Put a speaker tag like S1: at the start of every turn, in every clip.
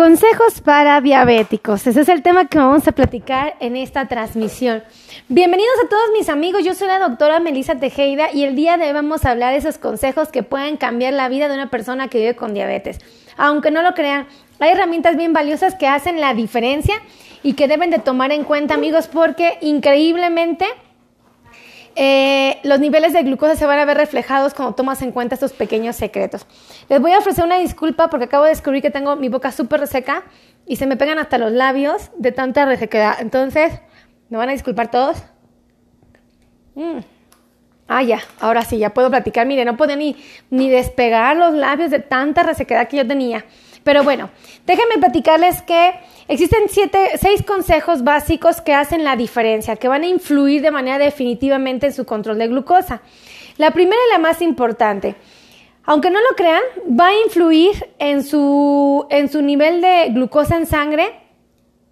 S1: Consejos para diabéticos. Ese es el tema que vamos a platicar en esta transmisión. Bienvenidos a todos mis amigos. Yo soy la doctora Melissa Tejeda y el día de hoy vamos a hablar de esos consejos que pueden cambiar la vida de una persona que vive con diabetes. Aunque no lo crean, hay herramientas bien valiosas que hacen la diferencia y que deben de tomar en cuenta, amigos, porque increíblemente eh, los niveles de glucosa se van a ver reflejados cuando tomas en cuenta estos pequeños secretos. Les voy a ofrecer una disculpa porque acabo de descubrir que tengo mi boca súper reseca y se me pegan hasta los labios de tanta resequedad. Entonces, ¿me van a disculpar todos? Mm. Ah, ya, ahora sí, ya puedo platicar. Mire, no puedo ni, ni despegar los labios de tanta resequedad que yo tenía. Pero bueno, déjenme platicarles que existen siete, seis consejos básicos que hacen la diferencia, que van a influir de manera definitivamente en su control de glucosa. La primera y la más importante, aunque no lo crean, va a influir en su, en su nivel de glucosa en sangre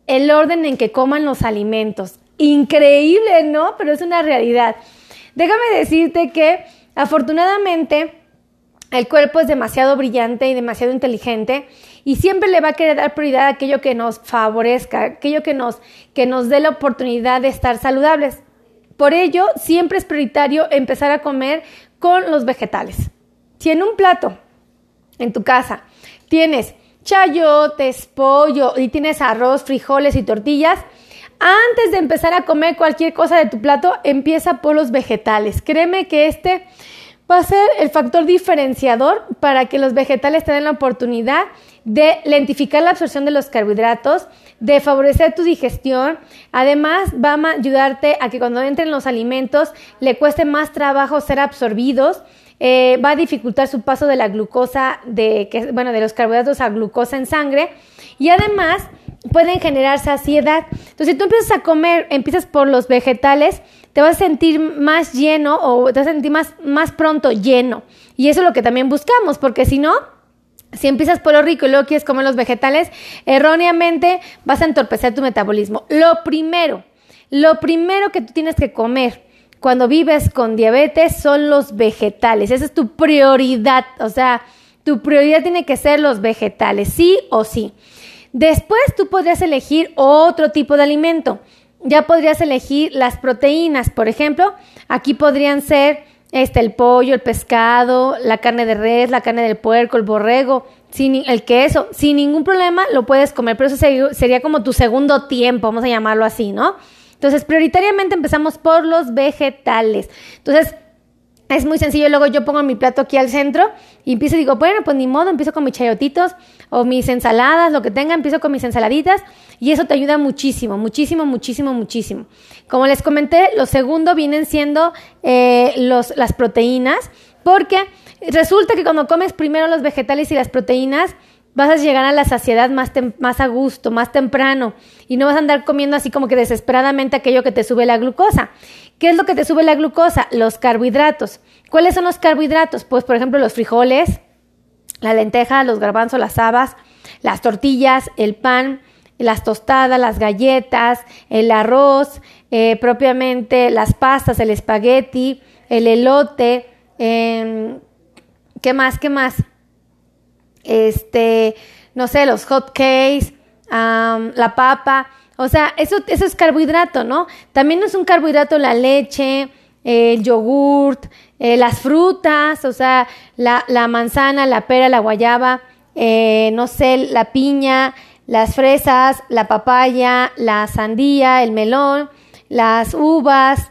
S1: el orden en que coman los alimentos. Increíble, ¿no? Pero es una realidad. Déjame decirte que afortunadamente el cuerpo es demasiado brillante y demasiado inteligente y siempre le va a querer dar prioridad a aquello que nos favorezca, aquello que nos, que nos dé la oportunidad de estar saludables. Por ello, siempre es prioritario empezar a comer con los vegetales. Si en un plato, en tu casa, tienes chayotes, pollo y tienes arroz, frijoles y tortillas, antes de empezar a comer cualquier cosa de tu plato, empieza por los vegetales. Créeme que este va a ser el factor diferenciador para que los vegetales tengan la oportunidad de lentificar la absorción de los carbohidratos, de favorecer tu digestión. Además, va a ayudarte a que cuando entren los alimentos le cueste más trabajo ser absorbidos. Eh, va a dificultar su paso de la glucosa, de, que, bueno, de los carbohidratos a glucosa en sangre. Y además, pueden generar saciedad. Entonces, si tú empiezas a comer, empiezas por los vegetales, te vas a sentir más lleno o te vas a sentir más, más pronto lleno. Y eso es lo que también buscamos, porque si no, si empiezas por lo rico y luego quieres comer los vegetales, erróneamente vas a entorpecer tu metabolismo. Lo primero, lo primero que tú tienes que comer cuando vives con diabetes son los vegetales. Esa es tu prioridad. O sea, tu prioridad tiene que ser los vegetales, sí o sí. Después tú podrías elegir otro tipo de alimento ya podrías elegir las proteínas, por ejemplo, aquí podrían ser este, el pollo, el pescado, la carne de res, la carne del puerco, el borrego, sin, el queso, sin ningún problema lo puedes comer, pero eso sería como tu segundo tiempo, vamos a llamarlo así, ¿no? Entonces, prioritariamente empezamos por los vegetales. Entonces, es muy sencillo, luego yo pongo mi plato aquí al centro y empiezo y digo, bueno, pues ni modo, empiezo con mis chayotitos o mis ensaladas, lo que tenga, empiezo con mis ensaladitas y eso te ayuda muchísimo, muchísimo, muchísimo, muchísimo. Como les comenté, lo segundo vienen siendo eh, los, las proteínas, porque resulta que cuando comes primero los vegetales y las proteínas, vas a llegar a la saciedad más, más a gusto, más temprano, y no vas a andar comiendo así como que desesperadamente aquello que te sube la glucosa. ¿Qué es lo que te sube la glucosa? Los carbohidratos. ¿Cuáles son los carbohidratos? Pues, por ejemplo, los frijoles, la lenteja, los garbanzos, las habas, las tortillas, el pan, las tostadas, las galletas, el arroz, eh, propiamente las pastas, el espagueti, el elote, em, ¿qué más? ¿Qué más? Este, no sé, los hot cakes, la papa. O sea, eso, eso es carbohidrato, ¿no? También es un carbohidrato la leche, el yogurt, eh, las frutas, o sea, la, la, manzana, la pera, la guayaba, eh, no sé, la piña, las fresas, la papaya, la sandía, el melón, las uvas,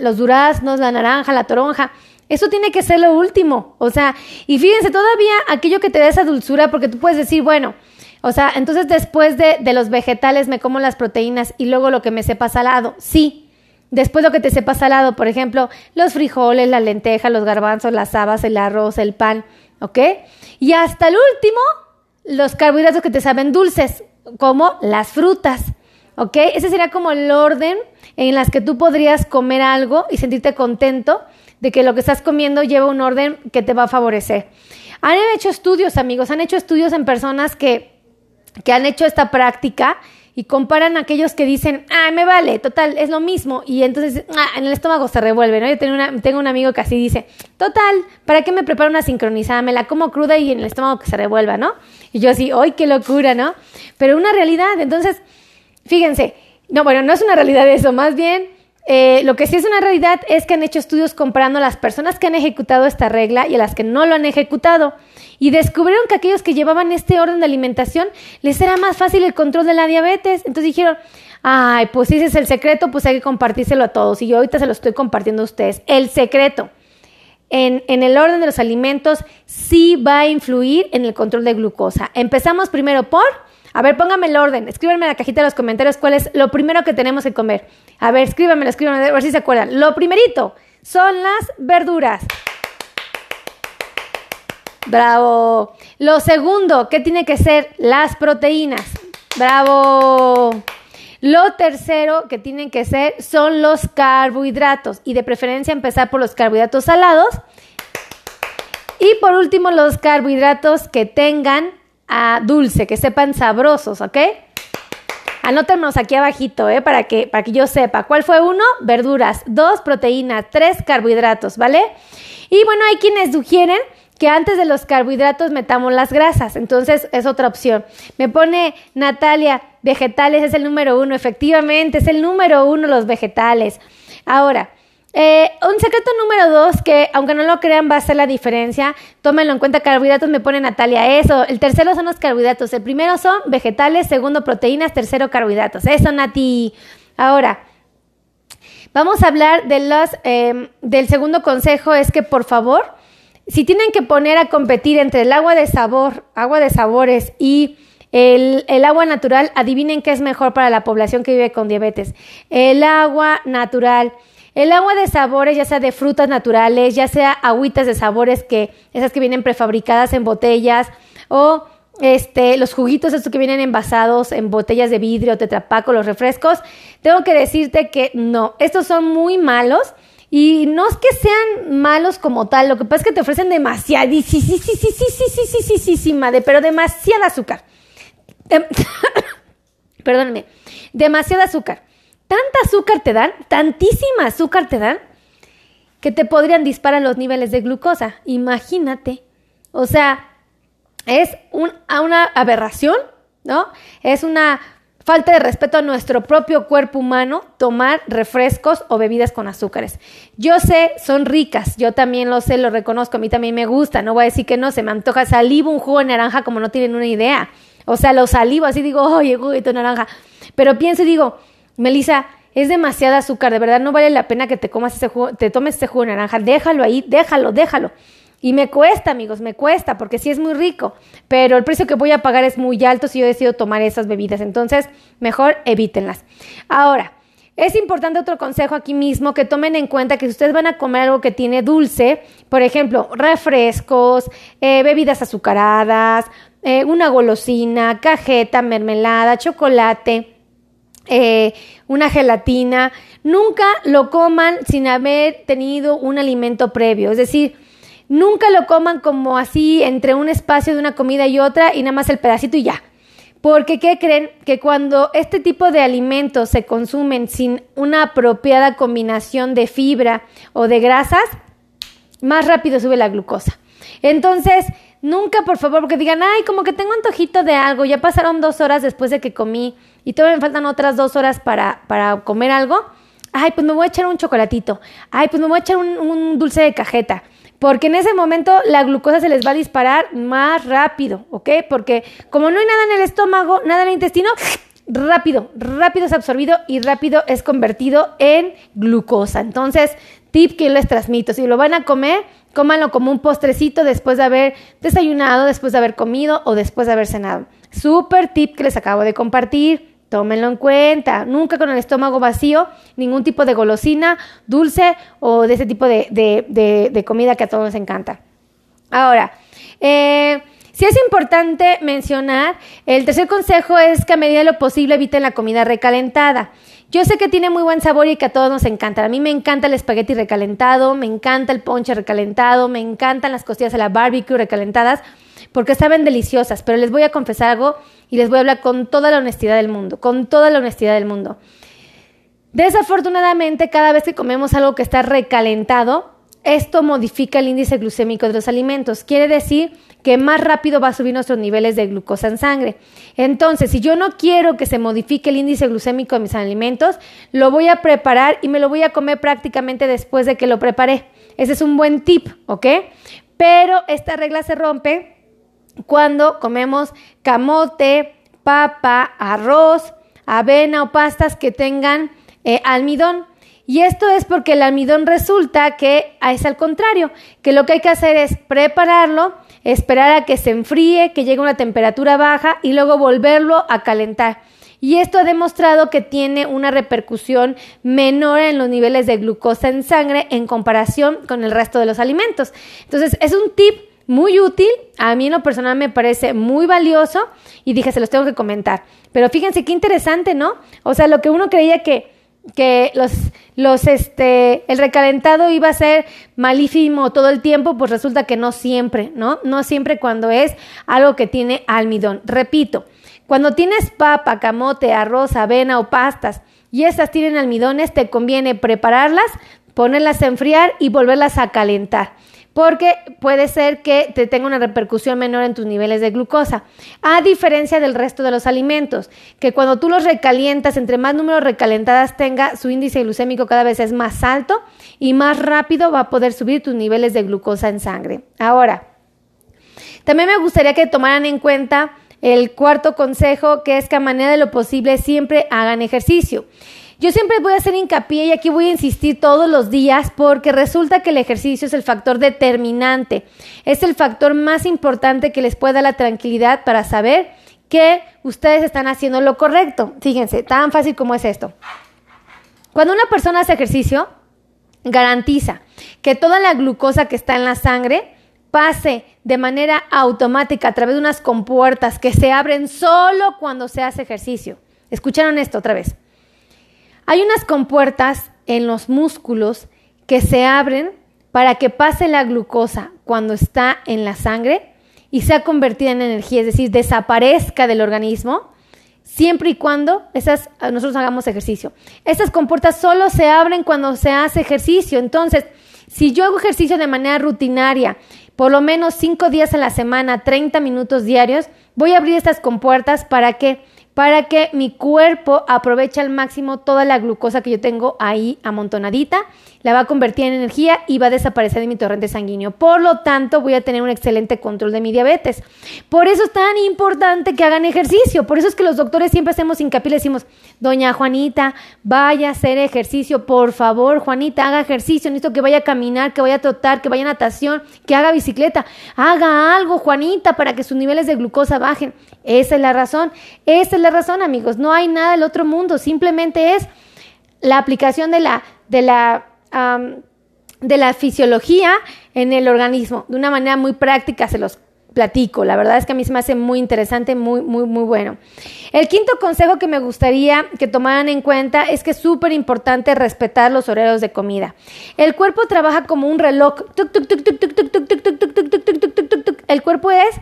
S1: los duraznos, la naranja, la toronja. Eso tiene que ser lo último. O sea, y fíjense, todavía aquello que te da esa dulzura, porque tú puedes decir, bueno, o sea, entonces después de, de los vegetales me como las proteínas y luego lo que me sepa salado. Sí, Después lo que te sepa salado, por ejemplo, los frijoles, la lenteja, los garbanzos, las habas, el arroz, el pan, ¿ok? Y hasta el último, los carbohidratos que te saben dulces, como las frutas, ¿ok? Ese sería como el orden en las que tú podrías comer algo y sentirte contento de que lo que estás comiendo lleva un orden que te va a favorecer. Han hecho estudios, amigos, han hecho estudios en personas que, que han hecho esta práctica y comparan a aquellos que dicen, ah, me vale, total, es lo mismo. Y entonces ah, en el estómago se revuelve, ¿no? Yo tengo, una, tengo un amigo que así dice, total, ¿para qué me preparo una sincronizada? Me la como cruda y en el estómago que se revuelva, ¿no? Y yo así, ¡ay, qué locura, ¿no? Pero una realidad, entonces, fíjense, no, bueno, no es una realidad eso, más bien eh, lo que sí es una realidad es que han hecho estudios comparando a las personas que han ejecutado esta regla y a las que no lo han ejecutado. Y descubrieron que aquellos que llevaban este orden de alimentación les era más fácil el control de la diabetes. Entonces dijeron, ay, pues si ese es el secreto, pues hay que compartírselo a todos. Y yo ahorita se lo estoy compartiendo a ustedes. El secreto en, en el orden de los alimentos sí va a influir en el control de glucosa. Empezamos primero por a ver, pónganme el orden. Escríbanme en la cajita de los comentarios cuál es lo primero que tenemos que comer. A ver, escríbanmelo, escríbanme, a ver si se acuerdan. Lo primerito son las verduras. Bravo. Lo segundo, ¿qué tiene que ser? Las proteínas. Bravo. Lo tercero que tienen que ser son los carbohidratos y de preferencia empezar por los carbohidratos salados. Y por último, los carbohidratos que tengan a dulce, que sepan sabrosos, ¿ok? Anótenlos aquí abajito, ¿eh? Para que, para que yo sepa. ¿Cuál fue uno? Verduras. Dos, proteínas. Tres, carbohidratos, ¿vale? Y bueno, hay quienes sugieren que antes de los carbohidratos metamos las grasas. Entonces es otra opción. Me pone Natalia, vegetales es el número uno. Efectivamente, es el número uno los vegetales. Ahora, eh, un secreto número dos, que aunque no lo crean va a ser la diferencia, tómenlo en cuenta, carbohidratos me pone Natalia, eso, el tercero son los carbohidratos, el primero son vegetales, segundo proteínas, tercero carbohidratos, eso Nati. Ahora, vamos a hablar de los, em, del segundo consejo, es que por favor, si tienen que poner a competir entre el agua de sabor, agua de sabores y el, el, agua natural, adivinen qué es mejor para la población que vive con diabetes. El agua natural. El agua de sabores, ya sea de frutas naturales, ya sea agüitas de sabores que esas que vienen prefabricadas en botellas o este, los juguitos estos que vienen envasados en botellas de vidrio, tetrapaco, los refrescos, tengo que decirte que no, estos son muy malos. Y no es que sean malos como tal, lo que pasa es que te ofrecen demasiada, sí, sí, sí, sí, sí, sí, sí, sí, sí, sí, sí, madre, pero demasiada azúcar. Perdóname, demasiada azúcar tanta azúcar te dan, tantísima azúcar te dan, que te podrían disparar los niveles de glucosa. Imagínate. O sea, es una aberración, ¿no? Es una falta de respeto a nuestro propio cuerpo humano tomar refrescos o bebidas con azúcares. Yo sé, son ricas, yo también lo sé, lo reconozco, a mí también me gusta, no voy a decir que no, se me antoja salivo un jugo de naranja como no tienen una idea. O sea, lo salivo así digo, oye, jugo de naranja. Pero pienso y digo, Melissa, es demasiada azúcar, de verdad no vale la pena que te comas ese jugo, te tomes ese jugo de naranja, déjalo ahí, déjalo, déjalo. Y me cuesta, amigos, me cuesta, porque sí es muy rico, pero el precio que voy a pagar es muy alto si yo decido tomar esas bebidas, entonces mejor evítenlas. Ahora, es importante otro consejo aquí mismo, que tomen en cuenta que si ustedes van a comer algo que tiene dulce, por ejemplo, refrescos, eh, bebidas azucaradas, eh, una golosina, cajeta, mermelada, chocolate, eh, una gelatina, nunca lo coman sin haber tenido un alimento previo. Es decir, nunca lo coman como así entre un espacio de una comida y otra y nada más el pedacito y ya. Porque, ¿qué creen? Que cuando este tipo de alimentos se consumen sin una apropiada combinación de fibra o de grasas, más rápido sube la glucosa. Entonces, nunca, por favor, porque digan, ay, como que tengo antojito de algo, ya pasaron dos horas después de que comí y todavía me faltan otras dos horas para, para comer algo, ay, pues me voy a echar un chocolatito, ay, pues me voy a echar un, dulce de cajeta, porque en ese momento la glucosa se les va a disparar más rápido, ¿ok? Porque como no hay nada en el estómago, nada en el intestino, rápido, rápido es absorbido y rápido es convertido en glucosa. Entonces, tip que les transmito, si lo van a comer, cómanlo como un postrecito después de haber desayunado, después de haber comido o después de haber cenado. Super tip que les acabo de compartir. Tómenlo en cuenta. Nunca con el estómago vacío, ningún tipo de golosina, dulce o de ese tipo de, comida que a todos nos encanta. Ahora, eh, sí es importante mencionar, el tercer consejo es que a medida de lo posible eviten la comida recalentada. Yo sé que tiene muy buen sabor y que a todos nos encanta. A mí me encanta el espagueti recalentado, me encanta el ponche recalentado, me encantan las costillas de la barbecue recalentadas, porque saben deliciosas, pero les voy a confesar algo y les voy a hablar con toda la honestidad del mundo, con toda la honestidad del mundo. Desafortunadamente, cada vez que comemos algo que está recalentado, esto modifica el índice glucémico de los alimentos. Quiere decir que más rápido va a subir nuestros niveles de glucosa en sangre. Entonces, si yo no quiero que se modifique el índice glucémico de mis alimentos, lo voy a preparar y me lo voy a comer prácticamente después de que lo preparé. Ese es un buen tip, ¿ok? Pero esta regla se rompe cuando comemos camote, papa, arroz, avena o pastas que tengan eh, almidón. Y esto es porque el almidón resulta que es al contrario, que lo que hay que hacer es prepararlo, esperar a que se enfríe, que llegue a una temperatura baja y luego volverlo a calentar. Y esto ha demostrado que tiene una repercusión menor en los niveles de glucosa en sangre en comparación con el resto de los alimentos. Entonces, es un tip muy útil, a mí en lo personal me parece muy valioso y dije, se los tengo que comentar. Pero fíjense qué interesante, ¿no? O sea, lo que uno creía que que los, los, este, el recalentado iba a ser malísimo todo el tiempo, pues resulta que no siempre, ¿no? No siempre cuando es algo que tiene almidón. Repito, cuando tienes papa, camote, arroz, avena o pastas y estas tienen almidones, te conviene prepararlas, ponerlas a enfriar y volverlas a calentar porque puede ser que te tenga una repercusión menor en tus niveles de glucosa, a diferencia del resto de los alimentos, que cuando tú los recalientas, entre más números recalentadas tenga, su índice glucémico cada vez es más alto y más rápido va a poder subir tus niveles de glucosa en sangre. Ahora, también me gustaría que tomaran en cuenta el cuarto consejo, que es que a manera de lo posible siempre hagan ejercicio. Yo siempre voy a hacer hincapié y aquí voy a insistir todos los días porque resulta que el ejercicio es el factor determinante, es el factor más importante que les puede dar la tranquilidad para saber que ustedes están haciendo lo correcto. Fíjense, tan fácil como es esto. Cuando una persona hace ejercicio, garantiza que toda la glucosa que está en la sangre pase de manera automática a través de unas compuertas que se abren solo cuando se hace ejercicio. ¿Escucharon esto otra vez? Hay unas compuertas en los músculos que se abren para que pase la glucosa cuando está en la sangre y sea convertida en energía, es decir, desaparezca del organismo siempre y cuando esas, nosotros hagamos ejercicio. Estas compuertas solo se abren cuando se hace ejercicio. Entonces, si yo hago ejercicio de manera rutinaria, por lo menos cinco días a la semana, 30 minutos diarios, voy a abrir estas compuertas para que para que mi cuerpo aproveche al máximo toda la glucosa que yo tengo ahí amontonadita, la va a convertir en energía y va a desaparecer de mi torrente sanguíneo. Por lo tanto, voy a tener un excelente control de mi diabetes. Por eso es tan importante que hagan ejercicio. Por eso es que los doctores siempre hacemos hincapié y decimos, doña Juanita, vaya a hacer ejercicio. Por favor, Juanita, haga ejercicio. Necesito que vaya a caminar, que vaya a trotar, que vaya a natación, que haga bicicleta. Haga algo, Juanita, para que sus niveles de glucosa bajen. Esa es la razón. Esa es la razón, amigos. No hay nada del otro mundo. Simplemente es la aplicación de la, de la, de la fisiología en el organismo. De una manera muy práctica se los platico. La verdad es que a mí se me hace muy interesante, muy, muy, muy bueno. El quinto consejo que me gustaría que tomaran en cuenta es que es súper importante respetar los horarios de comida. El cuerpo trabaja como un reloj. El cuerpo es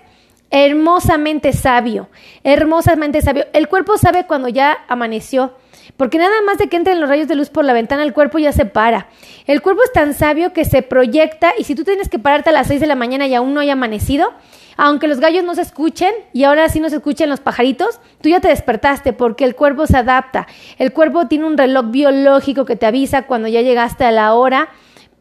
S1: hermosamente sabio, hermosamente sabio. El cuerpo sabe cuando ya amaneció, porque nada más de que entren los rayos de luz por la ventana, el cuerpo ya se para. El cuerpo es tan sabio que se proyecta y si tú tienes que pararte a las 6 de la mañana y aún no haya amanecido, aunque los gallos no se escuchen y ahora sí no se escuchen los pajaritos, tú ya te despertaste porque el cuerpo se adapta. El cuerpo tiene un reloj biológico que te avisa cuando ya llegaste a la hora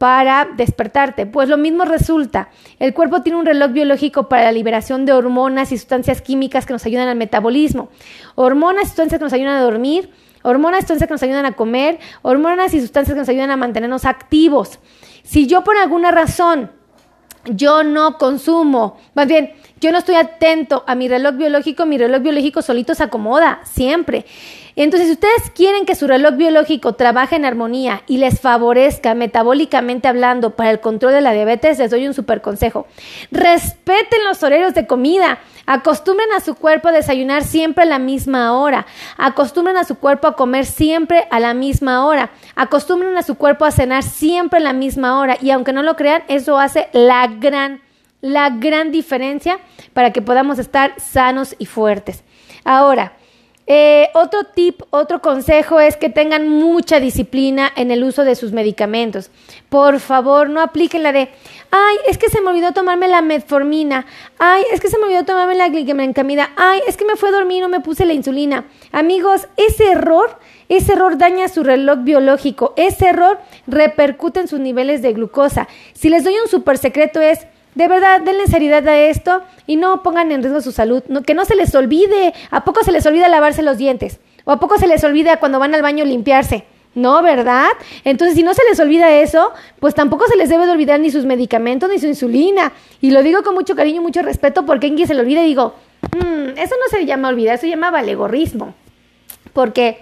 S1: para despertarte. Pues lo mismo resulta. El cuerpo tiene un reloj biológico para la liberación de hormonas y sustancias químicas que nos ayudan al metabolismo. Hormonas y sustancias que nos ayudan a dormir, hormonas y sustancias que nos ayudan a comer, hormonas y sustancias que nos ayudan a mantenernos activos. Si yo por alguna razón yo no consumo, más bien, yo no estoy atento a mi reloj biológico, mi reloj biológico solito se acomoda, siempre. Entonces, si ustedes quieren que su reloj biológico trabaje en armonía y les favorezca metabólicamente hablando para el control de la diabetes, les doy un super consejo. Respeten los horarios de comida. Acostumbren a su cuerpo a desayunar siempre a la misma hora. Acostumbren a su cuerpo a comer siempre a la misma hora. Acostumbren a su cuerpo a cenar siempre a la misma hora. Y aunque no lo crean, eso hace la gran la gran diferencia para que podamos estar sanos y fuertes. Ahora, eh, otro tip, otro consejo es que tengan mucha disciplina en el uso de sus medicamentos. Por favor, no apliquen la de, ay, es que se me olvidó tomarme la metformina, ay, es que se me olvidó tomarme la glicemencamida, ay, es que me fue a dormir y no me puse la insulina. Amigos, ese error, ese error daña su reloj biológico, ese error repercute en sus niveles de glucosa. Si les doy un super secreto es, de verdad, denle seriedad a esto y no pongan en riesgo su salud. que no se les olvide. ¿A poco se les olvida lavarse los dientes? ¿O a poco se les olvida cuando van al baño limpiarse? No, ¿verdad? Entonces, si no se les olvida eso, pues tampoco se les debe de olvidar ni sus medicamentos ni su insulina. Y lo digo con mucho cariño y mucho respeto porque alguien se le olvida digo, mm, eso no se llama olvidar, eso se llama valegorrismo. Porque,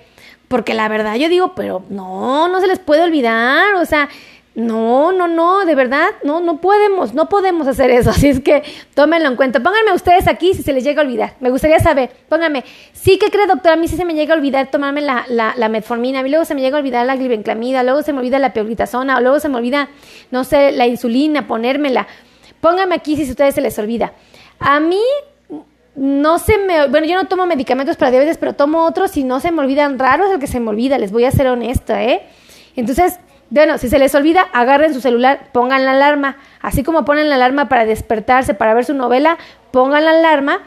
S1: porque la verdad yo digo, pero no, no se les puede olvidar. O sea, no, no, no, de verdad, no, no podemos, no podemos hacer eso. Así es que tómenlo en cuenta. Pónganme ustedes aquí si se les llega a olvidar. Me gustaría saber, pónganme, sí que cree doctora, a mí sí se me llega a olvidar tomarme la, la, metformina, a mí luego se me llega a olvidar la glibenclamida, luego se me olvida la pioglitazona, o luego se me olvida, no sé, la insulina, ponérmela. Pónganme aquí si a ustedes se les olvida. A mí no se me, bueno, yo no tomo medicamentos para diabetes, pero tomo otros y no se me olvidan. Raro es el que se me olvida, les voy a ser honesta, ¿eh? Entonces, bueno, si se les olvida, agarren su celular, pongan la alarma. Así como ponen la alarma para despertarse, para ver su novela, pongan la alarma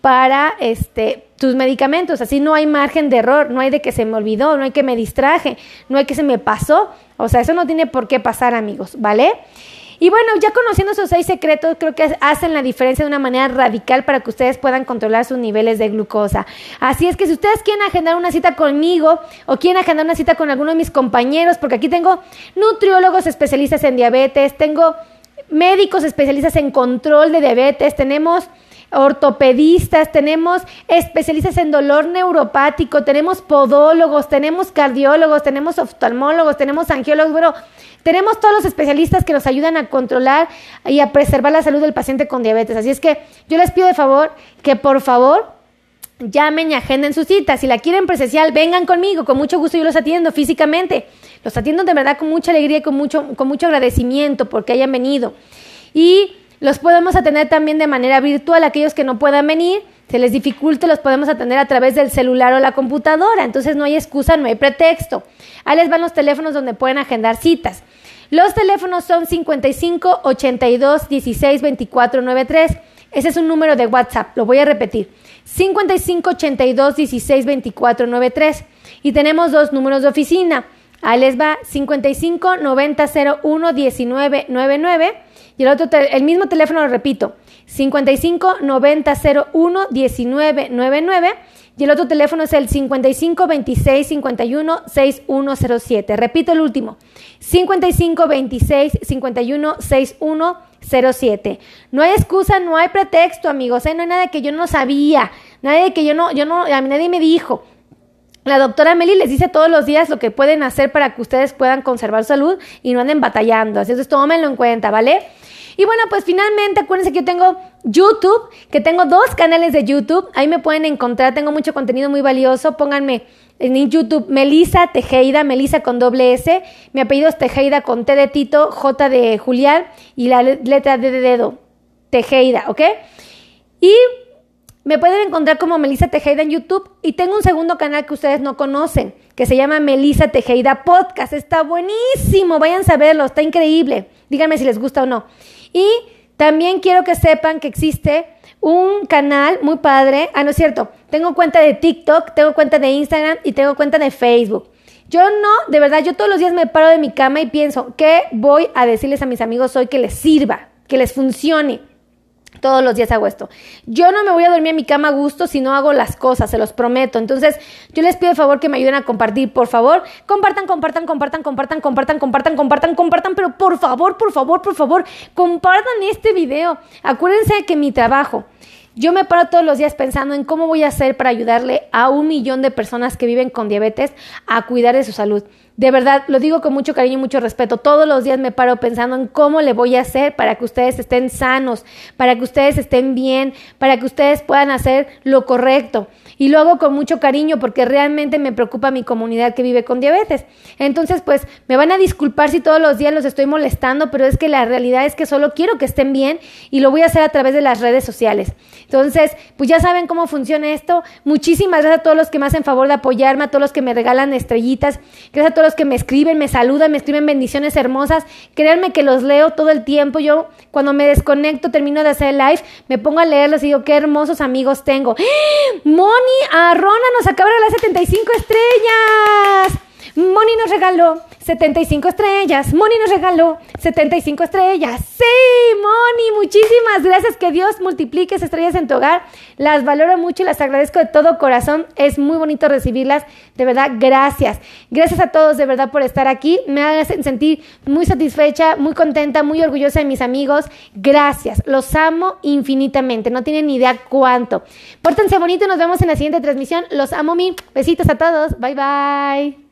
S1: para este tus medicamentos. Así no hay margen de error, no hay de que se me olvidó, no hay que me distraje, no hay que se me pasó. O sea, eso no tiene por qué pasar, amigos, ¿vale? Y bueno, ya conociendo esos seis secretos, creo que hacen la diferencia de una manera radical para que ustedes puedan controlar sus niveles de glucosa. Así es que si ustedes quieren agendar una cita conmigo o quieren agendar una cita con alguno de mis compañeros, porque aquí tengo nutriólogos especialistas en diabetes, tengo médicos especialistas en control de diabetes, tenemos ortopedistas, tenemos especialistas en dolor neuropático, tenemos podólogos, tenemos cardiólogos, tenemos oftalmólogos, tenemos angiólogos, bueno, tenemos todos los especialistas que nos ayudan a controlar y a preservar la salud del paciente con diabetes. Así es que yo les pido de favor que por favor llamen y agenden su cita. Si la quieren presencial, vengan conmigo. Con mucho gusto yo los atiendo físicamente. Los atiendo de verdad con mucha alegría y con mucho, con mucho agradecimiento porque hayan venido. Y los podemos atender también de manera virtual. Aquellos que no puedan venir, se les dificulte, los podemos atender a través del celular o la computadora. Entonces no hay excusa, no hay pretexto. Ahí les van los teléfonos donde pueden agendar citas. Los teléfonos son 55 82 16 24 93. Ese es un número de WhatsApp, lo voy a repetir. 55 82 16 24 93. Y tenemos dos números de oficina. Ahí les va 55 90 01 19 99 y el otro el mismo teléfono lo repito 55 90 01 19 99 y el otro teléfono es el 55 26 51 6107. Repito el último. 55 26 51 6107. No hay excusa, no hay pretexto, amigos. ¿eh? No hay nada que yo no sabía. Nada que yo no, yo no, a nadie me dijo. La doctora Meli les dice todos los días lo que pueden hacer para que ustedes puedan conservar salud y no anden batallando. Así es, tómenlo en cuenta, ¿vale? Y bueno, pues finalmente acuérdense que yo tengo YouTube, que tengo dos canales de YouTube. Ahí me pueden encontrar, tengo mucho contenido muy valioso. Pónganme en YouTube Melisa Tejeida, Melisa con doble S. Mi apellido es Tejeida con T de Tito, J de Julián y la letra D de dedo. Tejeida, ¿ok? Y me pueden encontrar como Melisa Tejeida en YouTube y tengo un segundo canal que ustedes no conocen, que se llama Melisa Tejeida Podcast. Está buenísimo, vayan a verlo, está increíble. Díganme si les gusta o no. Y también quiero que sepan que existe un canal muy padre. Ah, no es cierto. Tengo cuenta de TikTok, tengo cuenta de Instagram y tengo cuenta de Facebook. Yo no, de verdad, yo todos los días me paro de mi cama y pienso, ¿qué voy a decirles a mis amigos hoy que les sirva, que les funcione? Todos los días hago esto. Yo no me voy a dormir en mi cama a gusto si no hago las cosas, se los prometo. Entonces, yo les pido de favor que me ayuden a compartir, por favor. Compartan, compartan, compartan, compartan, compartan, compartan, compartan, compartan, pero por favor, por favor, por favor, compartan este video. Acuérdense que mi trabajo, yo me paro todos los días pensando en cómo voy a hacer para ayudarle a un millón de personas que viven con diabetes a cuidar de su salud. De verdad, lo digo con mucho cariño y mucho respeto. Todos los días me paro pensando en cómo le voy a hacer para que ustedes estén sanos, para que ustedes estén bien, para que ustedes puedan hacer lo correcto. Y lo hago con mucho cariño porque realmente me preocupa mi comunidad que vive con diabetes. Entonces, pues me van a disculpar si todos los días los estoy molestando, pero es que la realidad es que solo quiero que estén bien y lo voy a hacer a través de las redes sociales. Entonces, pues ya saben cómo funciona esto. Muchísimas gracias a todos los que me hacen favor de apoyarme, a todos los que me regalan estrellitas, gracias a todos que me escriben, me saludan, me escriben bendiciones hermosas. Créanme que los leo todo el tiempo. Yo cuando me desconecto, termino de hacer live, me pongo a leerlos y digo, qué hermosos amigos tengo. ¡Ah! Moni Arrona nos acaba de las 75 estrellas. Moni nos regaló 75 estrellas. Moni nos regaló 75 estrellas. Sí, Moni, muchísimas gracias. Que Dios multiplique esas estrellas en tu hogar. Las valoro mucho y las agradezco de todo corazón. Es muy bonito recibirlas. De verdad, gracias. Gracias a todos de verdad por estar aquí. Me hacen sentir muy satisfecha, muy contenta, muy orgullosa de mis amigos. Gracias. Los amo infinitamente. No tienen ni idea cuánto. Pórtense bonito nos vemos en la siguiente transmisión. Los amo mil. Besitos a todos. Bye bye.